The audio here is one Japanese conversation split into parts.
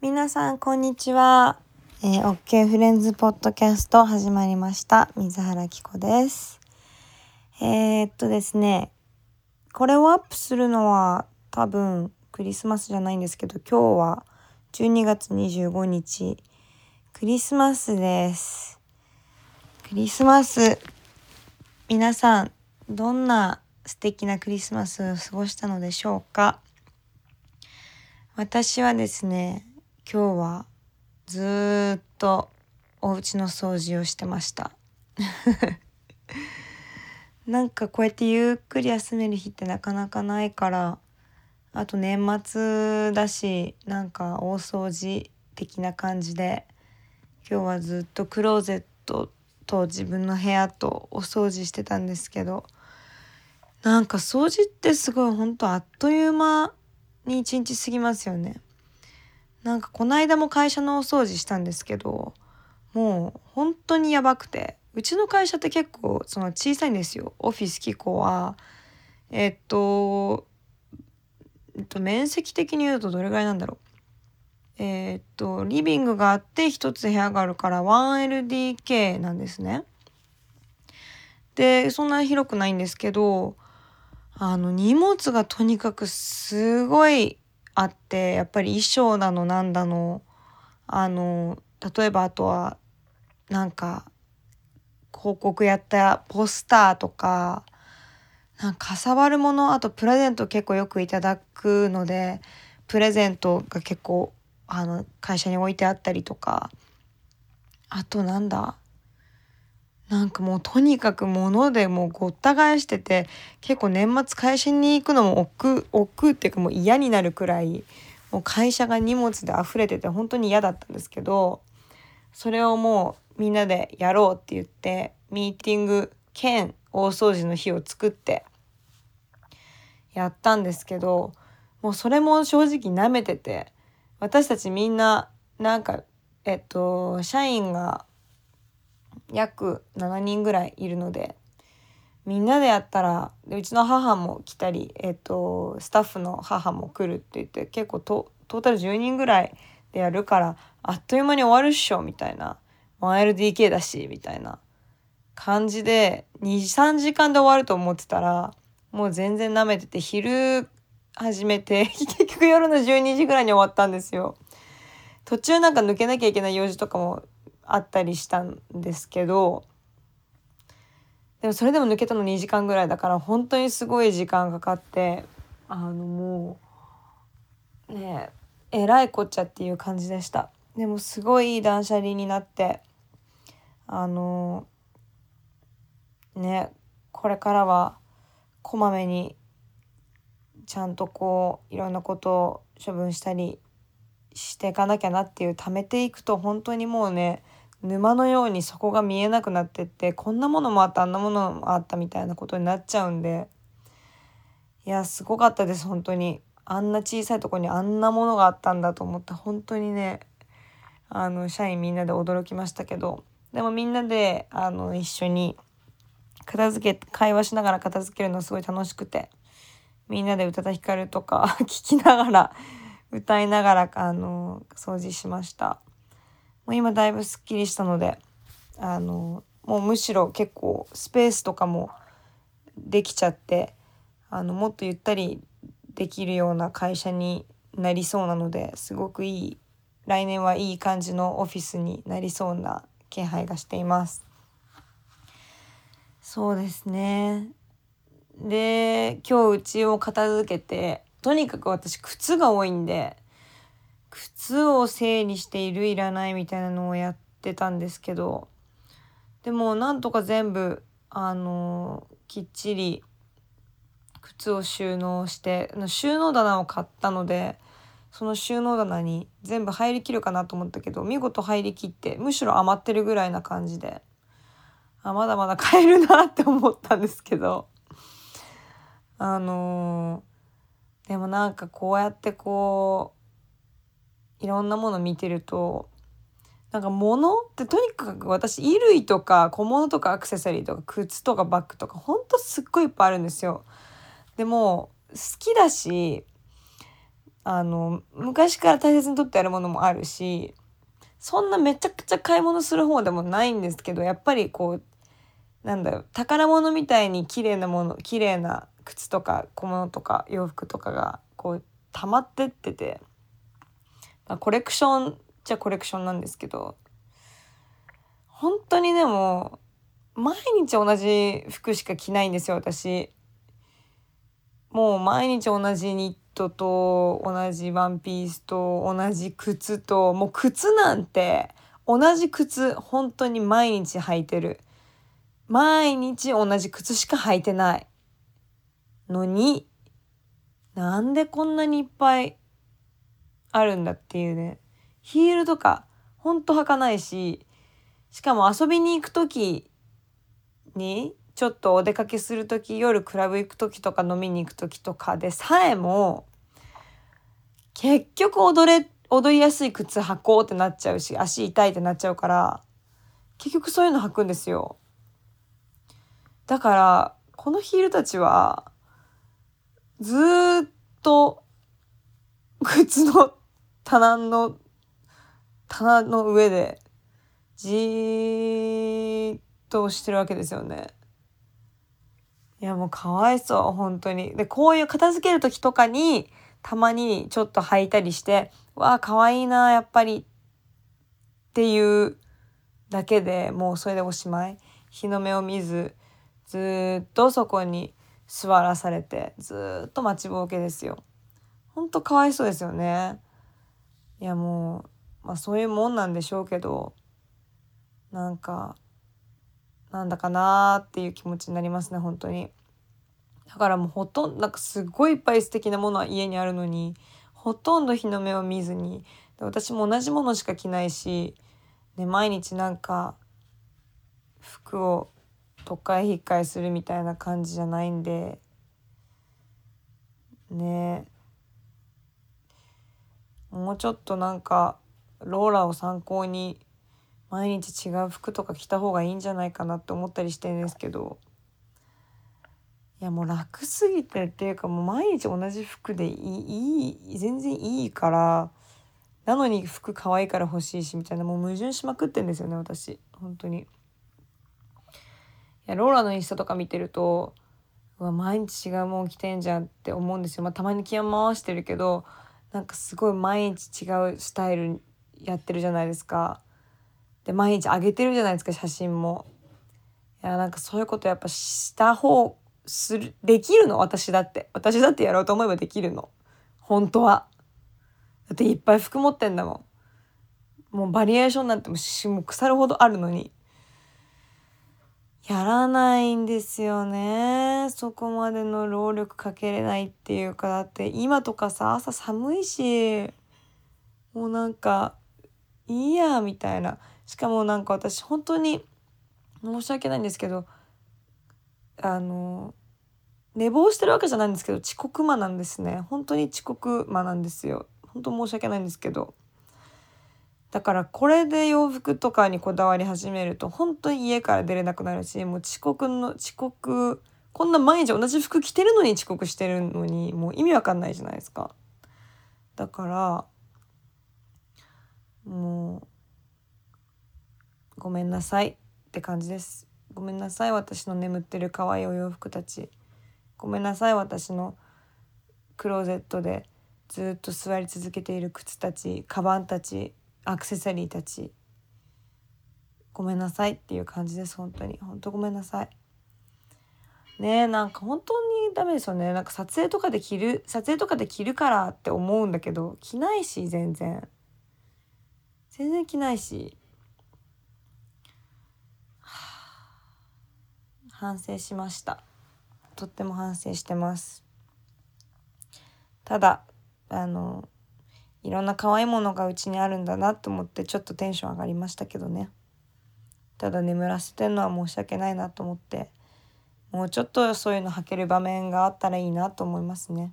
皆さんこんにちは、えー、OK フレンズポッドキャスト始まりました。水原希子です。えー、っとですねこれをアップするのは多分クリスマスじゃないんですけど今日は12月25日。クリスマスです。クリスマス皆さんどんな素敵なクリスマスを過ごしたのでしょうか？私はですね今日はずっとお家の掃除をしてました なんかこうやってゆっくり休める日ってなかなかないからあと年末だしなんか大掃除的な感じで今日はずっとクローゼットと自分の部屋とお掃除してたんですけどなんか掃除ってすごいほんとあっという間に一日過ぎますよね。なんかこの間も会社のお掃除したんですけどもう本当にやばくて。うちの会社って結構その小さいんですよ。オフィス機構は。えっと、えっと、面積的に言うとどれぐらいなんだろう。えー、っとリビングがあって一つ部屋があるから 1LDK なんですね。でそんな広くないんですけどあの荷物がとにかくすごいあってやっぱり衣装だのなんだのあの例えばあとはなんか広告やったポスターとかなんかかさばるものあとプレゼント結構よくいただくのでプレゼントが結構あの会社に置いてあったりとか。あとなんだなんかもうとにかく物でもうごった返してて結構年末会社に行くのも億劫億劫っていうかもう嫌になるくらいもう会社が荷物で溢れてて本当に嫌だったんですけどそれをもうみんなでやろうって言ってミーティング兼大掃除の日を作ってやったんですけどもうそれも正直なめてて私たちみんななんかえっと社員が約7人ぐらいいるのでみんなでやったらうちの母も来たり、えっと、スタッフの母も来るって言って結構トータル10人ぐらいでやるからあっという間に終わるっしょみたいな 1LDK だしみたいな感じで23時間で終わると思ってたらもう全然舐めてて昼始めて 結局夜の12時ぐらいに終わったんですよ。途中なんか抜けなきゃいけない用事とかもあったりしたんですけどでもそれでも抜けたの2時間ぐらいだから本当にすごい時間かかってあのもうねえらいこっちゃっていう感じでした。でもすごいいい断捨離になってあのねこれからはこまめにちゃんとこういろんなことを処分したりしていかなきゃなっていう貯めていくと本当にもうね沼のようにそこが見えなくなってってこんなものもあったあんなものもあったみたいなことになっちゃうんで。いやすごかったです本当に。あんな小さいとこにあんなものがあったんだと思って本当にねあの社員みんなで驚きましたけど。でもみんなであの一緒に片付け会話しながら片付けるのすごい楽しくてみんなで宇多田ヒカルとか 聞きながら歌いながらあの掃除しました。もう今だいぶすっきりしたのであのもうむしろ結構スペースとかもできちゃってあのもっとゆったりできるような会社になりそうなのですごくいい来年はいい感じのオフィスになりそうな気配がしています。そうですねで今日うちを片付けてとにかく私靴が多いんで靴を整理しているいらないみたいなのをやってたんですけどでもなんとか全部あのきっちり靴を収納して収納棚を買ったのでその収納棚に全部入りきるかなと思ったけど見事入りきってむしろ余ってるぐらいな感じであまだまだ買えるなって思ったんですけどあのー、でもなんかこうやってこういろんなもの見てるとなんか物ってとにかく私衣類とか小物とかアクセサリーとか靴とかバッグとかほんとすっごいいっぱいあるんですよ。でも好きだしあの昔から大切にとってあるものもあるしそんなめちゃくちゃ買い物する方でもないんですけどやっぱりこうなんだろう宝物みたいに綺麗なもの綺麗な靴とか小物とか洋服とかがこう溜まってってて、まあ、コレクションじゃコレクションなんですけど本当にでも毎日同じ服しか着ないんですよ私。もう毎日同じニットと同じワンピースと同じ靴ともう靴なんて同じ靴本当に毎日履いてる毎日同じ靴しか履いてないのになんでこんなにいっぱいあるんだっていうねヒールとかほんと履かないししかも遊びに行く時にちょっとお出かけする時夜クラブ行く時とか飲みに行く時とかでさえも結局踊れ踊りやすい靴履こうってなっちゃうし足痛いってなっちゃうから結局そういうの履くんですよ。だからこのヒールたちはずっと靴の棚の棚の上でじーっとしてるわけですよね。いやもうかわいそう本当に。でこういう片付ける時とかにたまにちょっと履いたりしてわあかわいいなやっぱりっていうだけでもうそれでおしまい。日の目を見ずずっとそこに座らされてずっと待ちぼうけですよ。ほんとかわいそうですよね。いやもう、まあそういうもんなんでしょうけど、なんか、なんだかなーっていう気持ちになりますね、本当に。だからもうほとんど、なんかすごいいっぱい素敵なものは家にあるのに、ほとんど日の目を見ずに、で私も同じものしか着ないし、ね、毎日なんか服を都会引っかえするみたいな感じじゃないんでねえもうちょっとなんかローラを参考に毎日違う服とか着た方がいいんじゃないかなって思ったりしてんですけどいやもう楽すぎてっていうかもう毎日同じ服でいい全然いいからなのに服可愛いから欲しいしみたいなもう矛盾しまくってんですよね私本当に。いやローラのインスタとか見てるとうわ毎日違うもん着てんじゃんって思うんですよ。まあ、たまに気を回してるけどなんかすごい毎日違うスタイルやってるじゃないですか。で毎日上げてるじゃないですか写真も。いやなんかそういうことやっぱした方するできるの？私だって私だってやろうと思えばできるの本当は。だっていっぱい服持ってんだもん。もうバリエーションなんてもう腐るほどあるのにやらないんですよね。そこまでの労力かけれないっていうか。だって今とかさ朝寒いしもうなんかいいやみたいな。しかもなんか私本当に申し訳ないんですけどあの寝坊してるわけじゃないんですけど遅刻魔なんですね。本当に遅刻魔なんですよ。本当申し訳ないんですけど。だからこれで洋服とかにこだわり始めると本当に家から出れなくなるしもう遅刻の遅刻こんな毎日同じ服着てるのに遅刻してるのにもう意味わかんないじゃないですか。だからもうごめんなさいって感じです。ごめんなさい私の眠ってる可愛いお洋服たち。ごめんなさい私のクローゼットでずっと座り続けている靴たちカバンたちアクセサリーたち。ごめんなさいっていう感じです本当に。本当ごめんなさい。ねえなんか本当にダメですよね。なんか撮影とかで着る撮影とかで着るからって思うんだけど着ないし全然。全然着ないし、反省しました。とっても反省してます。ただあのいろんな可愛いものがうちにあるんだなと思ってちょっとテンション上がりましたけどね。ただ眠らせてるのは申し訳ないなと思って。もうちょっとそういうの履ける場面があったらいいなと思いますね。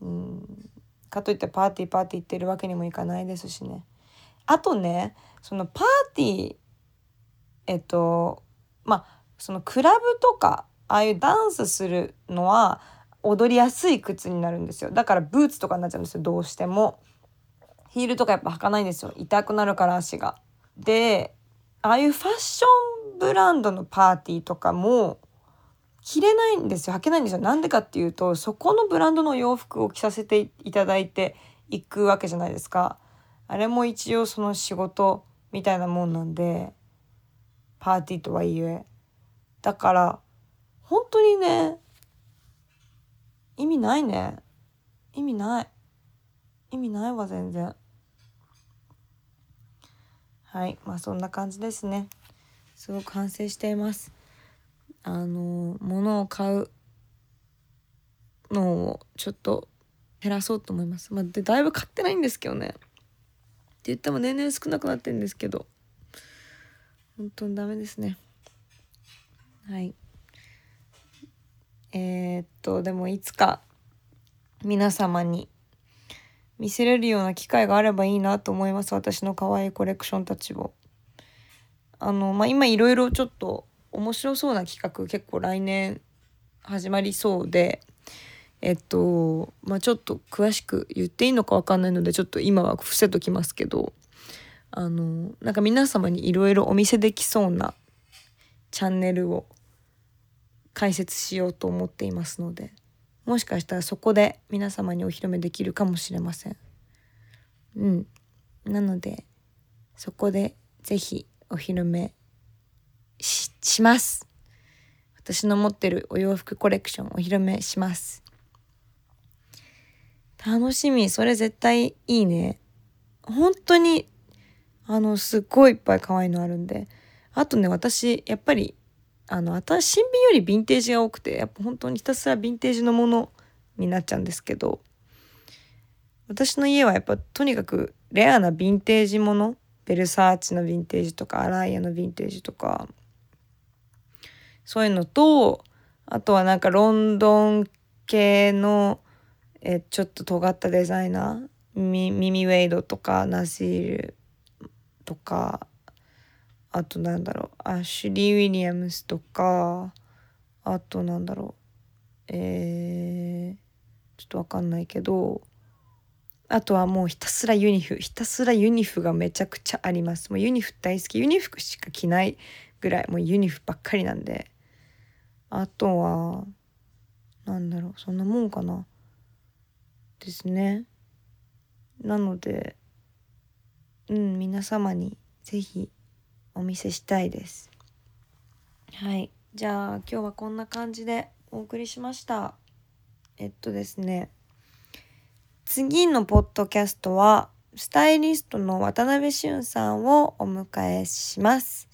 うん。かといってパーティーパーティー行ってるわけにもいかないですしね。あとねそのパーティーえっとまあそのクラブとかああいうダンスするのは踊りやすい靴になるんですよ。だからブーツとかになっちゃうんですよ。どうしても。ヒールとかやっぱ履かないんですよ。痛くなるから足が。でああいうファッションブランドのパーティーとかも着れないんですよ。履けないんですよ。なんでかっていうとそこのブランドの洋服を着させていただいていくわけじゃないですか。あれも一応その仕事みたいなもんなんでパーティーとはいえ。だから本当にね意味ないね。意味ない。意味ないわ全然。はいまあそんな感じですね。すごく反省しています。あの物を買うのをちょっと減らそうと思います。まあでだいぶ買ってないんですけどね。って言っても年々少なくなってるんですけど。本当にダメですね。はい。えー、っとでもいつか皆様に見せれるような機会があればいいなと思います。私の可愛いコレクションたちを。あのまあ今いろいろちょっと面白そうな企画結構来年始まりそうでえっとまあちょっと詳しく言っていいのか分かんないのでちょっと今は伏せときますけどあのなんか皆様にいろいろお見せできそうなチャンネルを解説しようと思っていますのでもしかしたらそこで皆様にお披露目できるかもしれません。うん。なのでそこで是非お披露目します。私の持ってるお洋服コレクションお披露目します。楽しみ。それ絶対いいね。本当にあのすっごいいっぱい可愛いのあるんで。あとね私やっぱりあの私新品よりヴィンテージが多くてやっぱ本当にひたすらヴィンテージのものになっちゃうんですけど私の家はやっぱとにかくレアなヴィンテージものベルサーチのヴィンテージとかアライアのヴィンテージとかそういうのとあとはなんかロンドン系のえちょっと尖ったデザイナーミミウェイドとかナシールとかあとなんだろう。アシュリー・ウィリアムスとかあとなんだろう。えー、ちょっとわかんないけどあとはもうひたすらユニフひたすらユニフがめちゃくちゃあります。もうユニフ大好き。ユニフしか着ないぐらいもうユニフばっかりなんで。あとはなんだろう。そんなもんかな。ですね。なのでうん皆様に是非お見せしたいです。はい。じゃあ今日はこんな感じでお送りしました。えっとですね。次のポッドキャストはスタイリストの渡辺俊さんをお迎えします。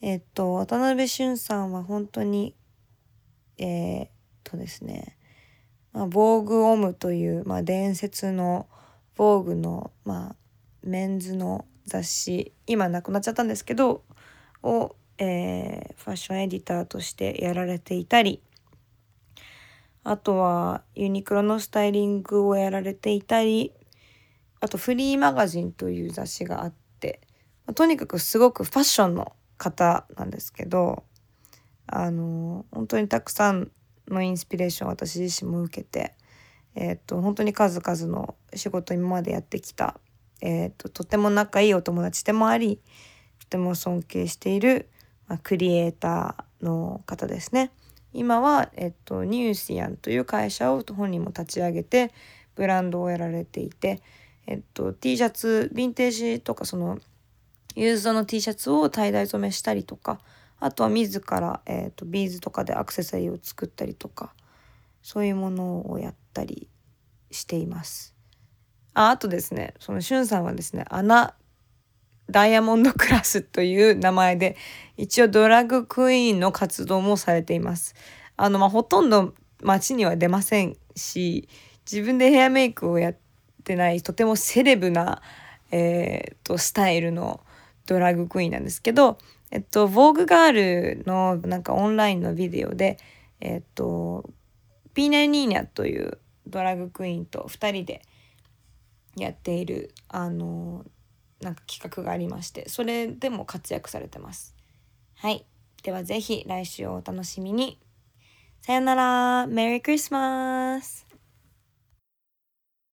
えっと渡辺俊さんは本当にえー、っとですね、まあ、防具オムという、まあ、伝説の防具の、まあ、メンズの雑誌今なくなっちゃったんですけどを、えー、ファッションエディターとしてやられていたりあとはユニクロのスタイリングをやられていたりあとフリーマガジンという雑誌があって、とにかくすごくファッションの方なんですけどあの本当にたくさんのインスピレーション私自身も受けて、えーと、本当に数々の仕事今までやってきた、えーと、とても仲いいお友達でもありとても尊敬している、まあ、クリエイターの方ですね。今は、えっと、ニューシアンという会社を本人も立ち上げてブランドをやられていて、えっと、T シャツヴィンテージとかそのユーズドの T シャツを tie イ染めしたりとかあとは自ら、えーと、ビーズとかでアクセサリーを作ったりとかそういうものをやったりしています。ああとですねそのしゅんさんはですねアナダイヤモンドクラスという名前で一応ドラッグクイーンの活動もされています。あのまあほとんど街には出ませんし自分でヘアメイクをやってないとてもセレブな、えーとスタイルのドラッグクイーンなんですけどえっと、ヴォーグガールのなんかオンラインのビデオで、えっと、ピーナ・ニーニャというドラッグクイーンと2人でやっている、あの、なんか企画がありまして、それでも活躍されてます。はい。では是非来週をお楽しみに。さよなら。メリークリスマス。